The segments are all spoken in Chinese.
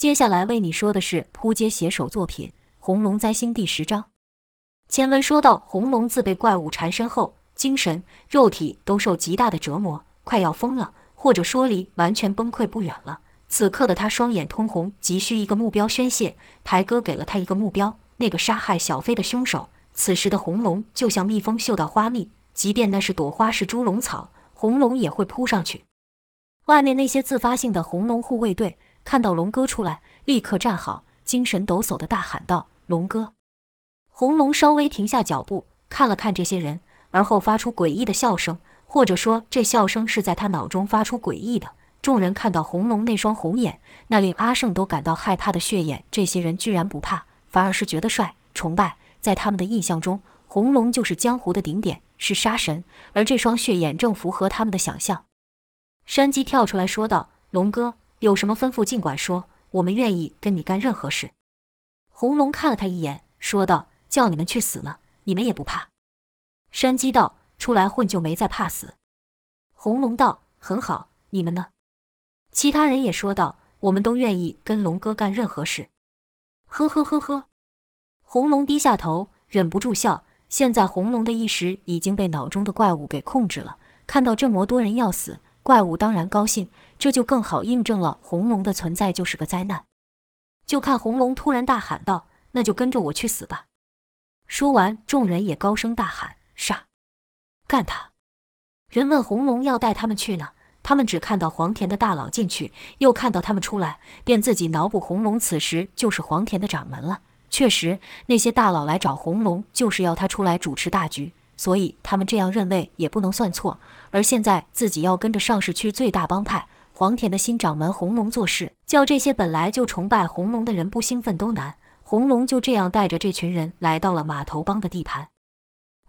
接下来为你说的是扑街写手作品《红龙灾星》第十章。前文说到，红龙自被怪物缠身后，精神、肉体都受极大的折磨，快要疯了，或者说离完全崩溃不远了。此刻的他双眼通红，急需一个目标宣泄。台哥给了他一个目标，那个杀害小飞的凶手。此时的红龙就像蜜蜂嗅到花蜜，即便那是朵花是猪笼草，红龙也会扑上去。外面那些自发性的红龙护卫队。看到龙哥出来，立刻站好，精神抖擞的大喊道：“龙哥！”红龙稍微停下脚步，看了看这些人，而后发出诡异的笑声，或者说这笑声是在他脑中发出诡异的。众人看到红龙那双红眼，那令阿胜都感到害怕的血眼，这些人居然不怕，反而是觉得帅、崇拜。在他们的印象中，红龙就是江湖的顶点，是杀神，而这双血眼正符合他们的想象。山鸡跳出来说道：“龙哥。”有什么吩咐尽管说，我们愿意跟你干任何事。红龙看了他一眼，说道：“叫你们去死了，你们也不怕？”山鸡道：“出来混就没再怕死。”红龙道：“很好，你们呢？”其他人也说道：“我们都愿意跟龙哥干任何事。”呵呵呵呵，红龙低下头，忍不住笑。现在红龙的意识已经被脑中的怪物给控制了，看到这么多人要死。怪物当然高兴，这就更好印证了红龙的存在就是个灾难。就看红龙突然大喊道：“那就跟着我去死吧！”说完，众人也高声大喊：“杀！干他！”人问红龙要带他们去哪，他们只看到黄田的大佬进去，又看到他们出来，便自己脑补红龙此时就是黄田的掌门了。确实，那些大佬来找红龙，就是要他出来主持大局。所以他们这样认为也不能算错。而现在自己要跟着上市区最大帮派黄田的新掌门红龙做事，叫这些本来就崇拜红龙的人不兴奋都难。红龙就这样带着这群人来到了码头帮的地盘。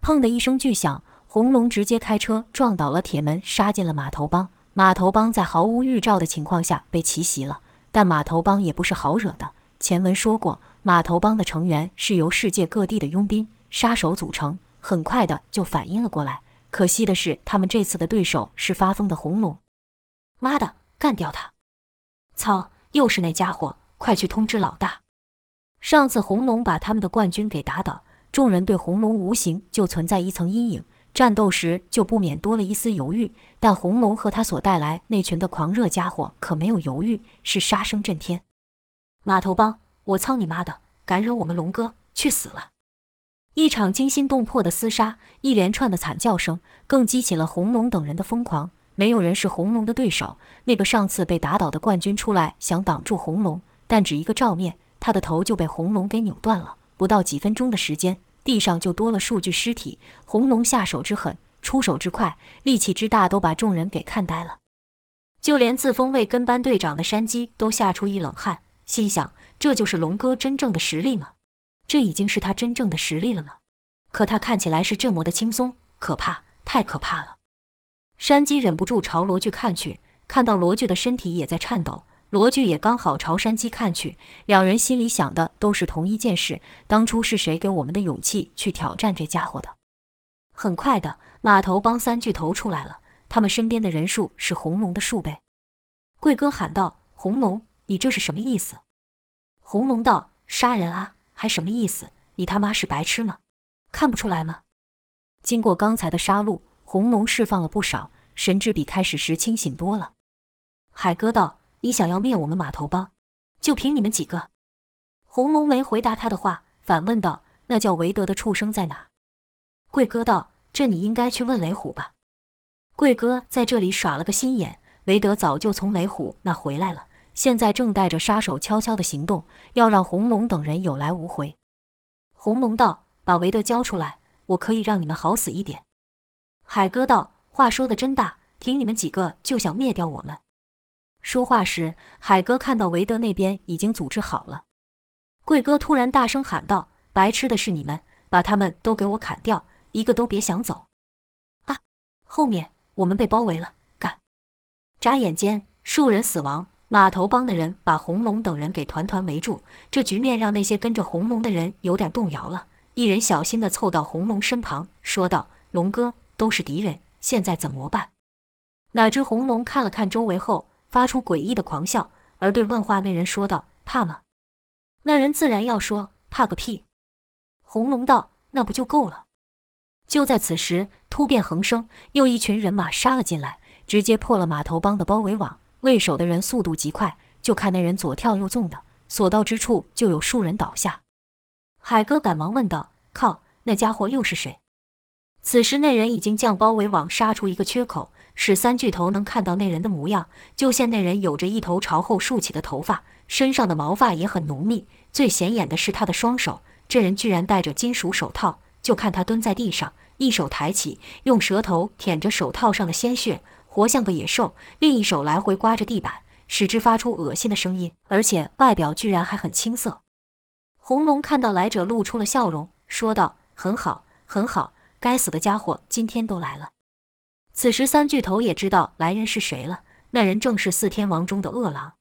砰的一声巨响，红龙直接开车撞倒了铁门，杀进了码头帮。码头帮在毫无预兆的情况下被奇袭了。但码头帮也不是好惹的。前文说过，码头帮的成员是由世界各地的佣兵、杀手组成。很快的就反应了过来，可惜的是，他们这次的对手是发疯的红龙。妈的，干掉他！操，又是那家伙！快去通知老大！上次红龙把他们的冠军给打倒，众人对红龙无形就存在一层阴影，战斗时就不免多了一丝犹豫。但红龙和他所带来那群的狂热家伙可没有犹豫，是杀声震天。码头帮，我操你妈的！敢惹我们龙哥，去死了！一场惊心动魄的厮杀，一连串的惨叫声，更激起了红龙等人的疯狂。没有人是红龙的对手。那个上次被打倒的冠军出来想挡住红龙，但只一个照面，他的头就被红龙给扭断了。不到几分钟的时间，地上就多了数具尸体。红龙下手之狠，出手之快，力气之大，都把众人给看呆了。就连自封为跟班队长的山鸡都吓出一冷汗，心想：这就是龙哥真正的实力吗？这已经是他真正的实力了呢，可他看起来是这么的轻松，可怕，太可怕了。山鸡忍不住朝罗锯看去，看到罗锯的身体也在颤抖，罗锯也刚好朝山鸡看去，两人心里想的都是同一件事：当初是谁给我们的勇气去挑战这家伙的？很快的，码头帮三巨头出来了，他们身边的人数是红龙的数倍。贵哥喊道：“红龙，你这是什么意思？”红龙道：“杀人啊！”还什么意思？你他妈是白痴吗？看不出来吗？经过刚才的杀戮，红龙释放了不少，神智比开始时清醒多了。海哥道：“你想要灭我们码头帮，就凭你们几个？”红龙没回答他的话，反问道：“那叫韦德的畜生在哪？”贵哥道：“这你应该去问雷虎吧。”贵哥在这里耍了个心眼，韦德早就从雷虎那回来了。现在正带着杀手悄悄的行动，要让红龙等人有来无回。红龙道：“把韦德交出来，我可以让你们好死一点。”海哥道：“话说的真大，凭你们几个就想灭掉我们？”说话时，海哥看到韦德那边已经组织好了。贵哥突然大声喊道：“白痴的是你们，把他们都给我砍掉，一个都别想走！”啊！后面我们被包围了，干！眨眼间，数人死亡。码头帮的人把红龙等人给团团围住，这局面让那些跟着红龙的人有点动摇了。一人小心地凑到红龙身旁，说道：“龙哥，都是敌人，现在怎么办？”哪知红龙看了看周围后，发出诡异的狂笑，而对问话那人说道：“怕吗？”那人自然要说：“怕个屁！”红龙道：“那不就够了？”就在此时，突变横生，又一群人马杀了进来，直接破了码头帮的包围网。为首的人速度极快，就看那人左跳右纵的，所到之处就有数人倒下。海哥赶忙问道：“靠，那家伙又是谁？”此时那人已经将包围网杀出一个缺口，使三巨头能看到那人的模样。就见那人有着一头朝后竖起的头发，身上的毛发也很浓密。最显眼的是他的双手，这人居然戴着金属手套。就看他蹲在地上，一手抬起，用舌头舔着手套上的鲜血，活像个野兽；另一手来回刮着地板，使之发出恶心的声音，而且外表居然还很青涩。红龙看到来者，露出了笑容，说道：“很好，很好。该死的家伙，今天都来了。”此时三巨头也知道来人是谁了，那人正是四天王中的恶狼。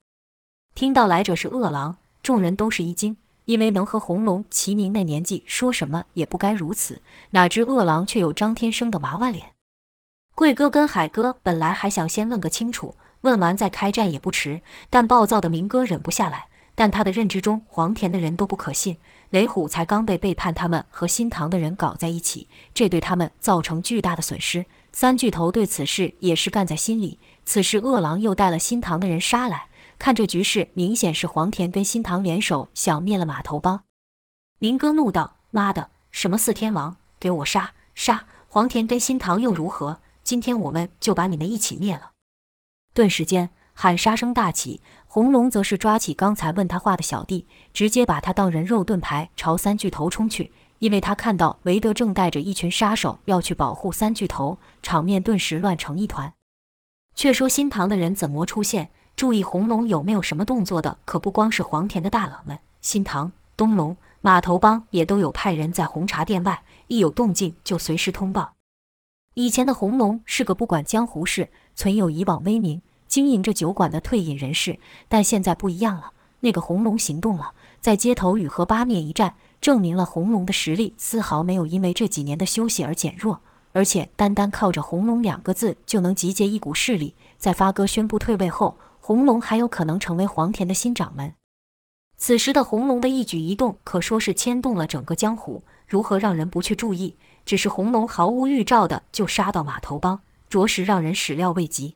听到来者是恶狼，众人都是一惊。因为能和红龙齐名那年纪，说什么也不该如此。哪知恶狼却有张天生的娃娃脸。贵哥跟海哥本来还想先问个清楚，问完再开战也不迟。但暴躁的明哥忍不下来。但他的认知中，黄田的人都不可信。雷虎才刚被背叛，他们和新唐的人搞在一起，这对他们造成巨大的损失。三巨头对此事也是干在心里。此时恶狼又带了新唐的人杀来。看这局势，明显是黄田跟新唐联手，想灭了码头帮。明哥怒道：“妈的，什么四天王，给我杀杀！黄田跟新唐又如何？今天我们就把你们一起灭了！”顿时间，喊杀声大起。红龙则是抓起刚才问他话的小弟，直接把他当人肉盾牌，朝三巨头冲去。因为他看到韦德正带着一群杀手要去保护三巨头，场面顿时乱成一团。却说新唐的人怎么出现？注意红龙有没有什么动作的，可不光是黄田的大佬们，新唐、东龙、码头帮也都有派人在红茶店外，一有动静就随时通报。以前的红龙是个不管江湖事、存有以往威名、经营着酒馆的退隐人士，但现在不一样了，那个红龙行动了，在街头与和八面一战，证明了红龙的实力丝毫没有因为这几年的休息而减弱，而且单单靠着“红龙”两个字就能集结一股势力。在发哥宣布退位后。红龙还有可能成为黄田的新掌门。此时的红龙的一举一动可说是牵动了整个江湖，如何让人不去注意？只是红龙毫无预兆的就杀到码头帮，着实让人始料未及。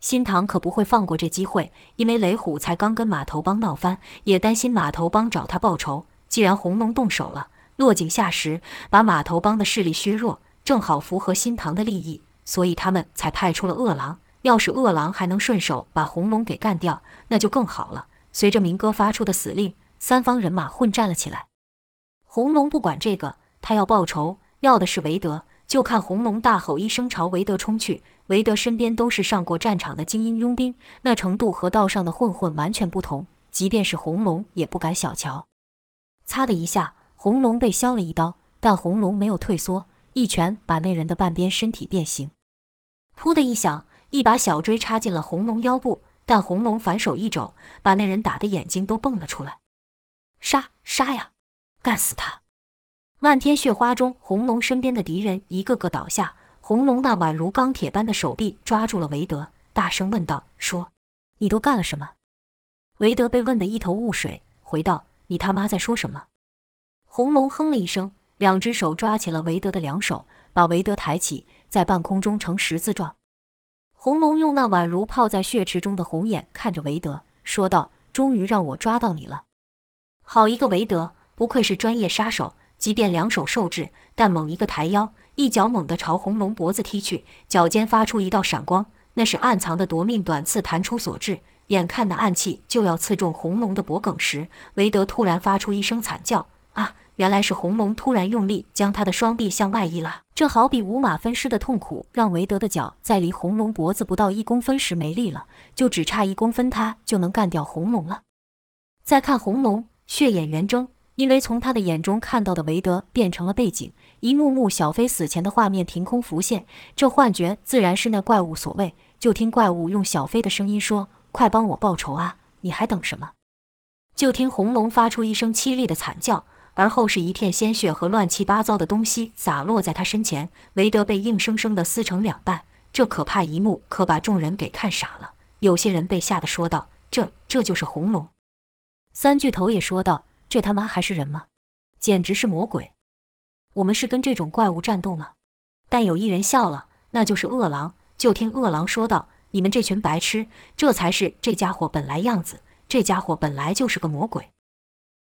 新唐可不会放过这机会，因为雷虎才刚跟码头帮闹翻，也担心码头帮找他报仇。既然红龙动手了，落井下石，把码头帮的势力削弱，正好符合新唐的利益，所以他们才派出了恶狼。要是恶狼还能顺手把红龙给干掉，那就更好了。随着明哥发出的死令，三方人马混战了起来。红龙不管这个，他要报仇，要的是韦德。就看红龙大吼一声朝韦德冲去，韦德身边都是上过战场的精英佣兵，那程度和道上的混混完全不同。即便是红龙也不敢小瞧。擦的一下，红龙被削了一刀，但红龙没有退缩，一拳把那人的半边身体变形。噗的一响。一把小锥插进了红龙腰部，但红龙反手一肘，把那人打的眼睛都蹦了出来。杀杀呀！干死他！漫天血花中，红龙身边的敌人一个个倒下。红龙那宛如钢铁般的手臂抓住了韦德，大声问道：“说，你都干了什么？”韦德被问得一头雾水，回道：“你他妈在说什么？”红龙哼了一声，两只手抓起了韦德的两手，把韦德抬起，在半空中呈十字状。红龙用那宛如泡在血池中的红眼看着韦德，说道：“终于让我抓到你了！好一个韦德，不愧是专业杀手。即便两手受制，但猛一个抬腰，一脚猛地朝红龙脖子踢去，脚尖发出一道闪光，那是暗藏的夺命短刺弹出所致。眼看那暗器就要刺中红龙的脖颈时，韦德突然发出一声惨叫：啊！”原来是红龙突然用力将他的双臂向外一拉，这好比五马分尸的痛苦，让韦德的脚在离红龙脖子不到一公分时没力了，就只差一公分，他就能干掉红龙了。再看红龙，血眼圆睁，因为从他的眼中看到的韦德变成了背景，一幕幕小飞死前的画面凭空浮现，这幻觉自然是那怪物所为。就听怪物用小飞的声音说：“快帮我报仇啊！你还等什么？”就听红龙发出一声凄厉的惨叫。而后是一片鲜血和乱七八糟的东西洒落在他身前，韦德被硬生生的撕成两半。这可怕一幕可把众人给看傻了，有些人被吓得说道：“这这就是红龙。”三巨头也说道：“这他妈还是人吗？简直是魔鬼！我们是跟这种怪物战斗吗？”但有一人笑了，那就是饿狼。就听饿狼说道：“你们这群白痴，这才是这家伙本来样子。这家伙本来就是个魔鬼。”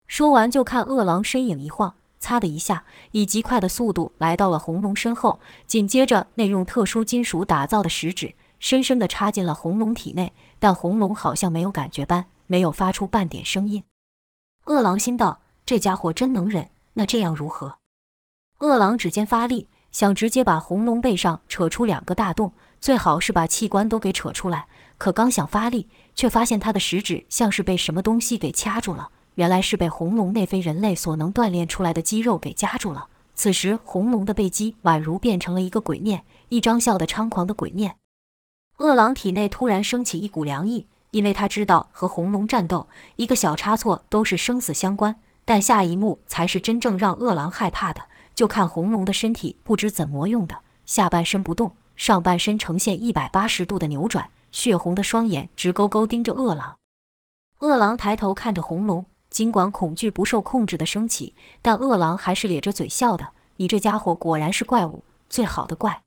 说完，就看饿狼身影一晃，擦的一下，以极快的速度来到了红龙身后。紧接着，那用特殊金属打造的食指深深地插进了红龙体内，但红龙好像没有感觉般，没有发出半点声音。饿狼心道：“这家伙真能忍。”那这样如何？饿狼指尖发力。想直接把红龙背上扯出两个大洞，最好是把器官都给扯出来。可刚想发力，却发现他的食指像是被什么东西给掐住了。原来是被红龙那非人类所能锻炼出来的肌肉给夹住了。此时，红龙的背肌宛如变成了一个鬼面，一张笑得猖狂的鬼面。饿狼体内突然升起一股凉意，因为他知道和红龙战斗，一个小差错都是生死相关。但下一幕才是真正让饿狼害怕的。就看红龙的身体不知怎么用的，下半身不动，上半身呈现一百八十度的扭转，血红的双眼直勾勾盯着饿狼。饿狼抬头看着红龙，尽管恐惧不受控制的升起，但饿狼还是咧着嘴笑的：“你这家伙果然是怪物，最好的怪。”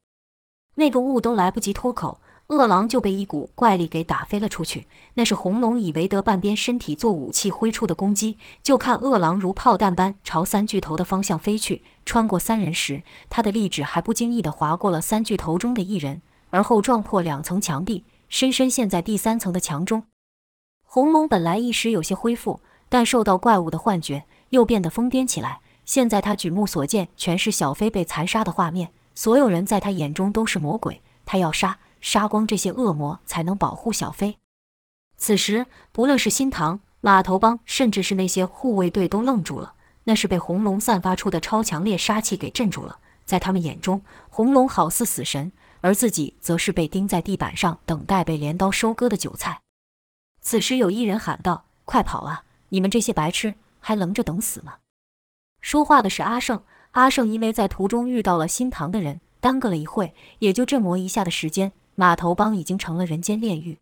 那个物都来不及脱口。饿狼就被一股怪力给打飞了出去，那是红龙以为得半边身体做武器挥出的攻击。就看饿狼如炮弹般朝三巨头的方向飞去，穿过三人时，他的利指还不经意地划过了三巨头中的一人，而后撞破两层墙壁，深深陷在第三层的墙中。红龙本来一时有些恢复，但受到怪物的幻觉，又变得疯癫起来。现在他举目所见全是小飞被残杀的画面，所有人在他眼中都是魔鬼，他要杀。杀光这些恶魔，才能保护小飞。此时，不论是新唐、马头帮，甚至是那些护卫队，都愣住了。那是被红龙散发出的超强烈杀气给镇住了。在他们眼中，红龙好似死神，而自己则是被钉在地板上等待被镰刀收割的韭菜。此时，有一人喊道：“快跑啊！你们这些白痴，还愣着等死吗？”说话的是阿胜。阿胜因为在途中遇到了新唐的人，耽搁了一会，也就这么一下的时间。码头帮已经成了人间炼狱。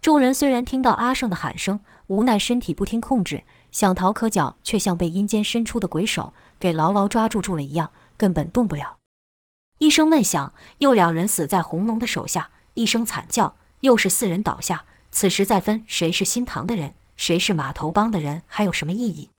众人虽然听到阿胜的喊声，无奈身体不听控制，想逃可脚，却像被阴间伸出的鬼手给牢牢抓住住了一样，根本动不了。一声闷响，又两人死在红龙的手下；一声惨叫，又是四人倒下。此时再分谁是新唐的人，谁是码头帮的人，还有什么意义？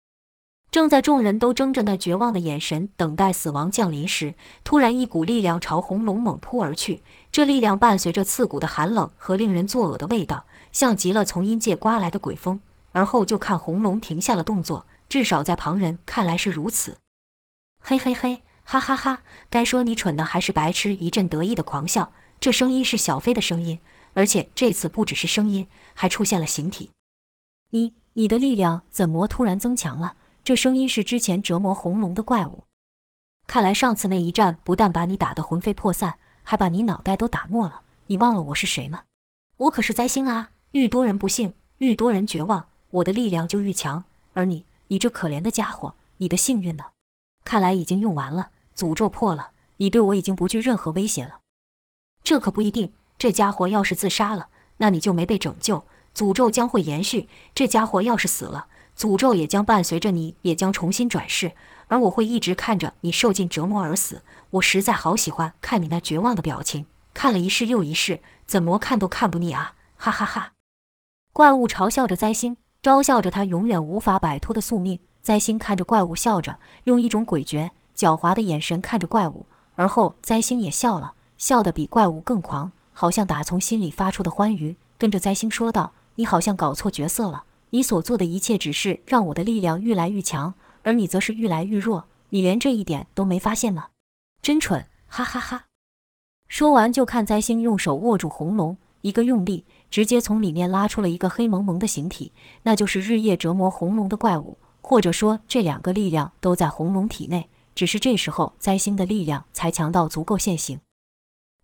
正在众人都睁着那绝望的眼神等待死亡降临时，突然一股力量朝红龙猛扑而去。这力量伴随着刺骨的寒冷和令人作呕的味道，像极了从阴界刮来的鬼风。而后就看红龙停下了动作，至少在旁人看来是如此。嘿嘿嘿，哈哈哈！该说你蠢呢还是白痴？一阵得意的狂笑。这声音是小飞的声音，而且这次不只是声音，还出现了形体。你你的力量怎么突然增强了？这声音是之前折磨红龙的怪物。看来上次那一战不但把你打得魂飞魄散。还把你脑袋都打没了！你忘了我是谁吗？我可是灾星啊！愈多人不幸，愈多人绝望，我的力量就愈强。而你，你这可怜的家伙，你的幸运呢？看来已经用完了，诅咒破了，你对我已经不具任何威胁了。这可不一定，这家伙要是自杀了，那你就没被拯救，诅咒将会延续；这家伙要是死了，诅咒也将伴随着你，也将重新转世。而我会一直看着你受尽折磨而死，我实在好喜欢看你那绝望的表情，看了一世又一世，怎么看都看不腻啊！哈哈哈！怪物嘲笑着灾星，嘲笑着他永远无法摆脱的宿命。灾星看着怪物笑着，用一种诡谲、狡猾的眼神看着怪物，而后灾星也笑了，笑得比怪物更狂，好像打从心里发出的欢愉。跟着灾星说道：“你好像搞错角色了，你所做的一切只是让我的力量愈来愈强。”而你则是愈来愈弱，你连这一点都没发现吗？真蠢！哈哈哈。说完，就看灾星用手握住红龙，一个用力，直接从里面拉出了一个黑蒙蒙的形体，那就是日夜折磨红龙的怪物，或者说这两个力量都在红龙体内，只是这时候灾星的力量才强到足够现形。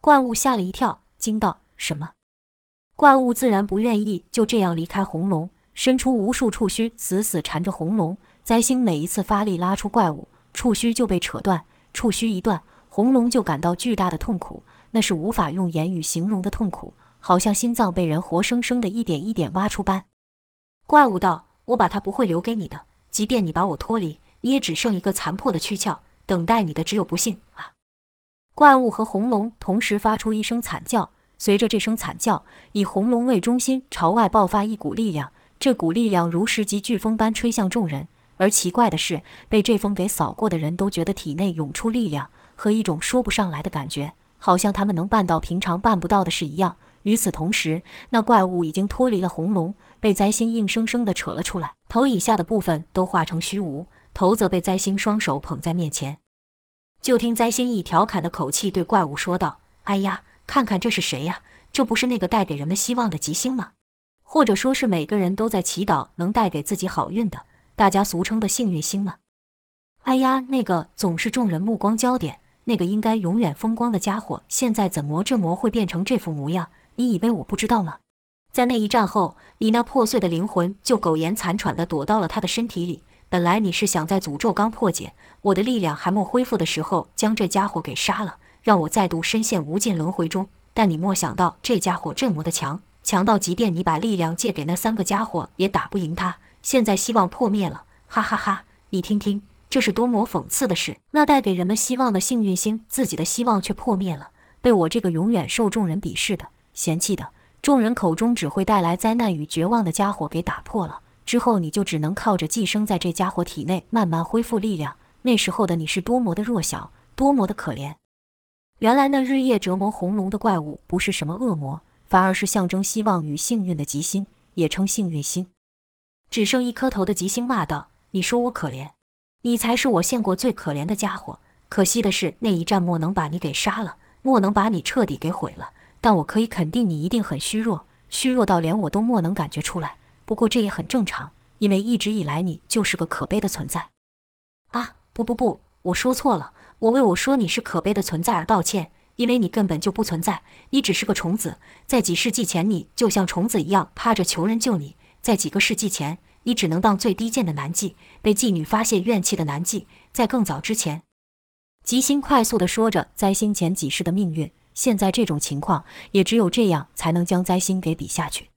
怪物吓了一跳，惊道：“什么？”怪物自然不愿意就这样离开红龙，伸出无数触须，死死缠着红龙。灾星每一次发力拉出怪物，触须就被扯断。触须一断，红龙就感到巨大的痛苦，那是无法用言语形容的痛苦，好像心脏被人活生生的一点一点挖出般。怪物道：“我把它不会留给你的。即便你把我脱离，你也只剩一个残破的躯壳，等待你的只有不幸啊！怪物和红龙同时发出一声惨叫，随着这声惨叫，以红龙为中心朝外爆发一股力量，这股力量如十级飓风般吹向众人。而奇怪的是，被这风给扫过的人都觉得体内涌出力量和一种说不上来的感觉，好像他们能办到平常办不到的事一样。与此同时，那怪物已经脱离了红龙，被灾星硬生生地扯了出来，头以下的部分都化成虚无，头则被灾星双手捧在面前。就听灾星以调侃的口气对怪物说道：“哎呀，看看这是谁呀？这不是那个带给人们希望的吉星吗？或者说是每个人都在祈祷能带给自己好运的，大家俗称的幸运星吗？哎呀，那个总是众人目光焦点，那个应该永远风光的家伙，现在怎么这么会变成这副模样？你以为我不知道吗？”在那一战后，你那破碎的灵魂就苟延残喘地躲到了他的身体里。本来你是想在诅咒刚破解，我的力量还没恢复的时候，将这家伙给杀了，让我再度深陷无尽轮回中。但你莫想到，这家伙这么的强，强到即便你把力量借给那三个家伙，也打不赢他。现在希望破灭了，哈哈哈！你听听，这是多么讽刺的事！那带给人们希望的幸运星，自己的希望却破灭了，被我这个永远受众人鄙视的、嫌弃的、众人口中只会带来灾难与绝望的家伙给打破了。之后，你就只能靠着寄生在这家伙体内慢慢恢复力量。那时候的你是多么的弱小，多么的可怜。原来那日夜折磨红龙的怪物不是什么恶魔，反而是象征希望与幸运的吉星，也称幸运星。只剩一颗头的吉星骂道：“你说我可怜？你才是我见过最可怜的家伙。可惜的是，那一战莫能把你给杀了，莫能把你彻底给毁了。但我可以肯定，你一定很虚弱，虚弱到连我都莫能感觉出来。”不过这也很正常，因为一直以来你就是个可悲的存在。啊，不不不，我说错了，我为我说你是可悲的存在而道歉，因为你根本就不存在，你只是个虫子。在几世纪前，你就像虫子一样趴着求人救你；在几个世纪前，你只能当最低贱的男妓，被妓女发泄怨气的男妓；在更早之前，吉星快速地说着灾星前几世的命运。现在这种情况，也只有这样才能将灾星给比下去。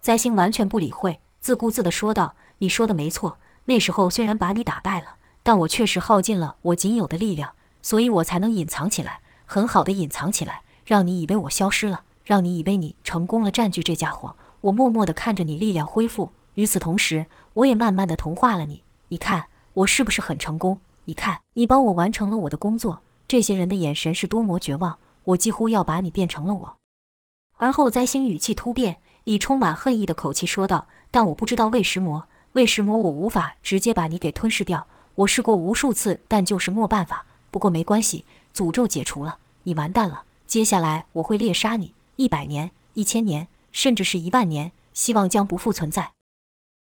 灾星完全不理会，自顾自地说道：“你说的没错，那时候虽然把你打败了，但我确实耗尽了我仅有的力量，所以我才能隐藏起来，很好的隐藏起来，让你以为我消失了，让你以为你成功了占据这家伙。我默默地看着你力量恢复，与此同时，我也慢慢地同化了你。你看我是不是很成功？你看你帮我完成了我的工作。这些人的眼神是多么绝望，我几乎要把你变成了我。”而后灾星语气突变。以充满恨意的口气说道：“但我不知道为什么，为什么我无法直接把你给吞噬掉？我试过无数次，但就是没办法。不过没关系，诅咒解除了，你完蛋了。接下来我会猎杀你，一百年、一千年，甚至是一万年，希望将不复存在。”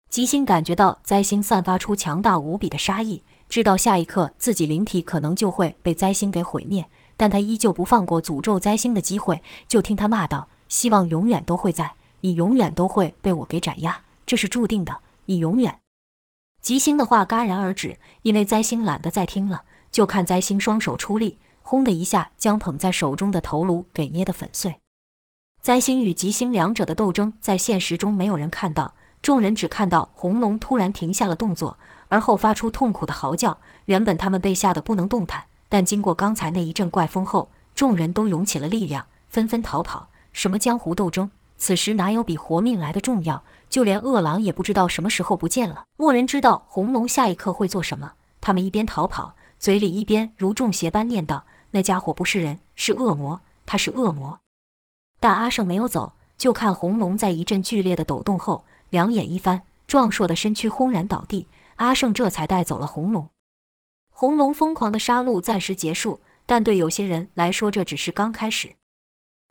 吉星感觉到灾星散发出强大无比的杀意，知道下一刻自己灵体可能就会被灾星给毁灭，但他依旧不放过诅咒灾星的机会。就听他骂道：“希望永远都会在。”你永远都会被我给斩压，这是注定的。你永远。吉星的话戛然而止，因为灾星懒得再听了，就看灾星双手出力，轰的一下将捧在手中的头颅给捏得粉碎。灾星与吉星两者的斗争，在现实中没有人看到，众人只看到红龙突然停下了动作，而后发出痛苦的嚎叫。原本他们被吓得不能动弹，但经过刚才那一阵怪风后，众人都涌起了力量，纷纷逃跑。什么江湖斗争？此时哪有比活命来的重要？就连饿狼也不知道什么时候不见了。莫人知道红龙下一刻会做什么。他们一边逃跑，嘴里一边如中邪般念道：“那家伙不是人，是恶魔，他是恶魔。”但阿胜没有走，就看红龙在一阵剧烈的抖动后，两眼一翻，壮硕的身躯轰然倒地。阿胜这才带走了红龙。红龙疯狂的杀戮暂时结束，但对有些人来说，这只是刚开始。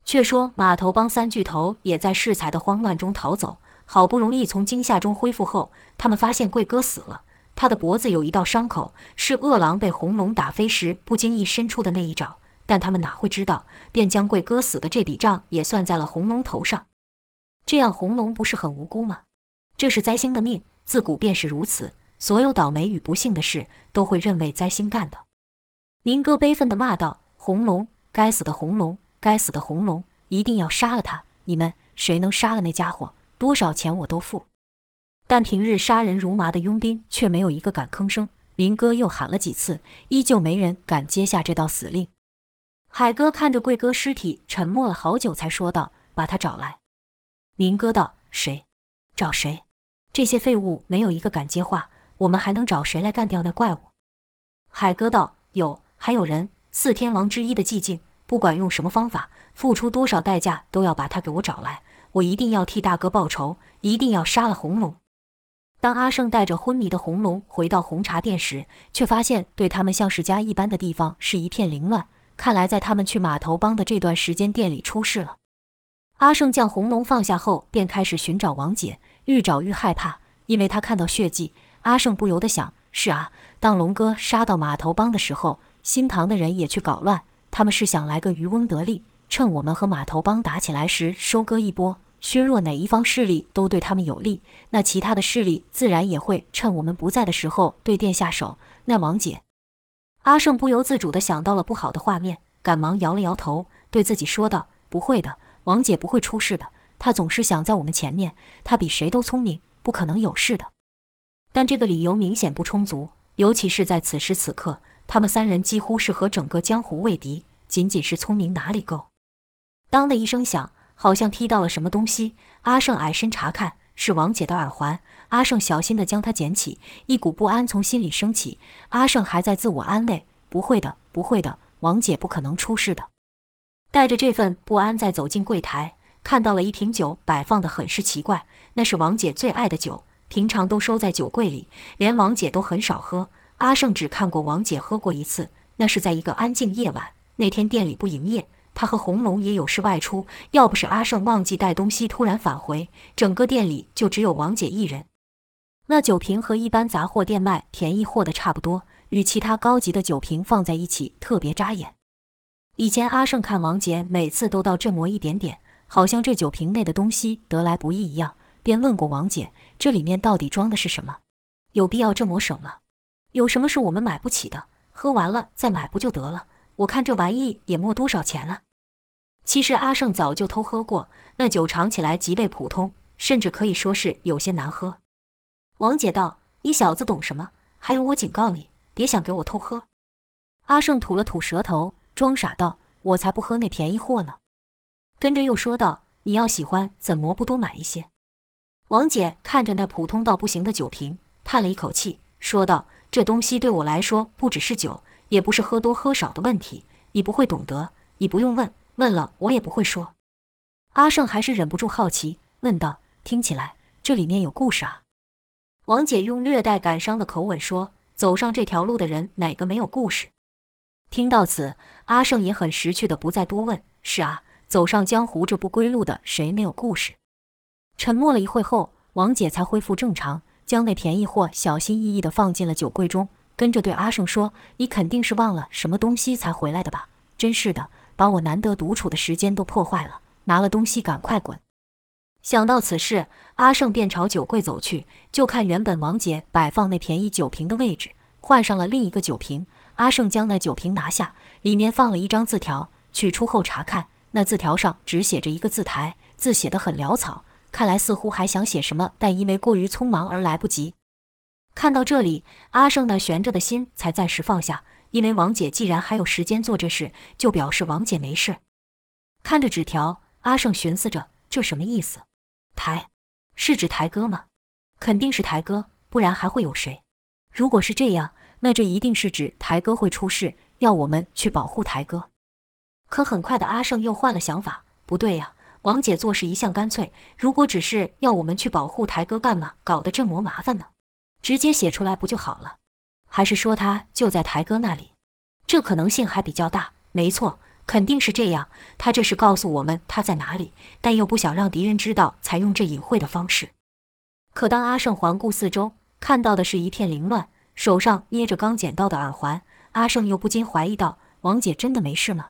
却说码头帮三巨头也在适才的慌乱中逃走，好不容易从惊吓中恢复后，他们发现贵哥死了，他的脖子有一道伤口，是饿狼被红龙打飞时不经意伸出的那一爪。但他们哪会知道，便将贵哥死的这笔账也算在了红龙头上。这样红龙不是很无辜吗？这是灾星的命，自古便是如此，所有倒霉与不幸的事都会认为灾星干的。林哥悲愤地骂道：“红龙，该死的红龙！”该死的红龙，一定要杀了他！你们谁能杀了那家伙，多少钱我都付。但平日杀人如麻的佣兵却没有一个敢吭声。林哥又喊了几次，依旧没人敢接下这道死令。海哥看着贵哥尸体，沉默了好久，才说道：“把他找来。”林哥道：“谁？找谁？这些废物没有一个敢接话，我们还能找谁来干掉那怪物？”海哥道：“有，还有人。四天王之一的寂静，不管用什么方法，付出多少代价，都要把他给我找来。我一定要替大哥报仇，一定要杀了红龙。”当阿胜带着昏迷的红龙回到红茶店时，却发现对他们像是家一般的地方是一片凌乱。看来在他们去码头帮的这段时间，店里出事了。阿胜将红龙放下后，便开始寻找王姐，愈找愈害怕，因为他看到血迹。阿胜不由得想：是啊，当龙哥杀到码头帮的时候，新塘的人也去搞乱，他们是想来个渔翁得利，趁我们和码头帮打起来时收割一波。削弱哪一方势力都对他们有利，那其他的势力自然也会趁我们不在的时候对店下手。那王姐，阿胜不由自主地想到了不好的画面，赶忙摇了摇头，对自己说道：“不会的，王姐不会出事的。他总是想在我们前面，他比谁都聪明，不可能有事的。”但这个理由明显不充足，尤其是在此时此刻，他们三人几乎是和整个江湖为敌，仅仅是聪明哪里够？当的一声响。好像踢到了什么东西，阿胜矮身查看，是王姐的耳环。阿胜小心地将它捡起，一股不安从心里升起。阿胜还在自我安慰：“不会的，不会的，王姐不可能出事的。”带着这份不安，再走进柜台，看到了一瓶酒摆放的很是奇怪，那是王姐最爱的酒，平常都收在酒柜里，连王姐都很少喝。阿胜只看过王姐喝过一次，那是在一个安静夜晚，那天店里不营业。他和红龙也有事外出，要不是阿胜忘记带东西突然返回，整个店里就只有王姐一人。那酒瓶和一般杂货店卖便宜货的差不多，与其他高级的酒瓶放在一起特别扎眼。以前阿胜看王姐每次都到这磨一点点，好像这酒瓶内的东西得来不易一样，便问过王姐：这里面到底装的是什么？有必要这么省吗？有什么是我们买不起的？喝完了再买不就得了？我看这玩意也没多少钱了。其实阿胜早就偷喝过，那酒尝起来极为普通，甚至可以说是有些难喝。王姐道：“你小子懂什么？还有我警告你，别想给我偷喝。”阿胜吐了吐舌头，装傻道：“我才不喝那便宜货呢。”跟着又说道：“你要喜欢，怎么不多买一些？”王姐看着那普通到不行的酒瓶，叹了一口气，说道：“这东西对我来说不只是酒，也不是喝多喝少的问题。你不会懂得，你不用问。”问了我也不会说。阿胜还是忍不住好奇，问道：“听起来这里面有故事啊？”王姐用略带感伤的口吻说：“走上这条路的人，哪个没有故事？”听到此，阿胜也很识趣的不再多问。是啊，走上江湖这不归路的，谁没有故事？沉默了一会后，王姐才恢复正常，将那便宜货小心翼翼的放进了酒柜中，跟着对阿胜说：“你肯定是忘了什么东西才回来的吧？真是的。”把我难得独处的时间都破坏了，拿了东西赶快滚！想到此事，阿胜便朝酒柜走去，就看原本王姐摆放那便宜酒瓶的位置，换上了另一个酒瓶。阿胜将那酒瓶拿下，里面放了一张字条，取出后查看，那字条上只写着一个字台，字写得很潦草，看来似乎还想写什么，但因为过于匆忙而来不及。看到这里，阿胜那悬着的心才暂时放下。因为王姐既然还有时间做这事，就表示王姐没事。看着纸条，阿胜寻思着，这什么意思？台是指台哥吗？肯定是台哥，不然还会有谁？如果是这样，那这一定是指台哥会出事，要我们去保护台哥。可很快的，阿胜又换了想法，不对呀，王姐做事一向干脆，如果只是要我们去保护台哥，干嘛搞得这么麻烦呢？直接写出来不就好了？还是说他就在台哥那里？这可能性还比较大。没错，肯定是这样。他这是告诉我们他在哪里，但又不想让敌人知道，采用这隐晦的方式。可当阿胜环顾四周，看到的是一片凌乱，手上捏着刚捡到的耳环，阿胜又不禁怀疑道：“王姐真的没事吗？”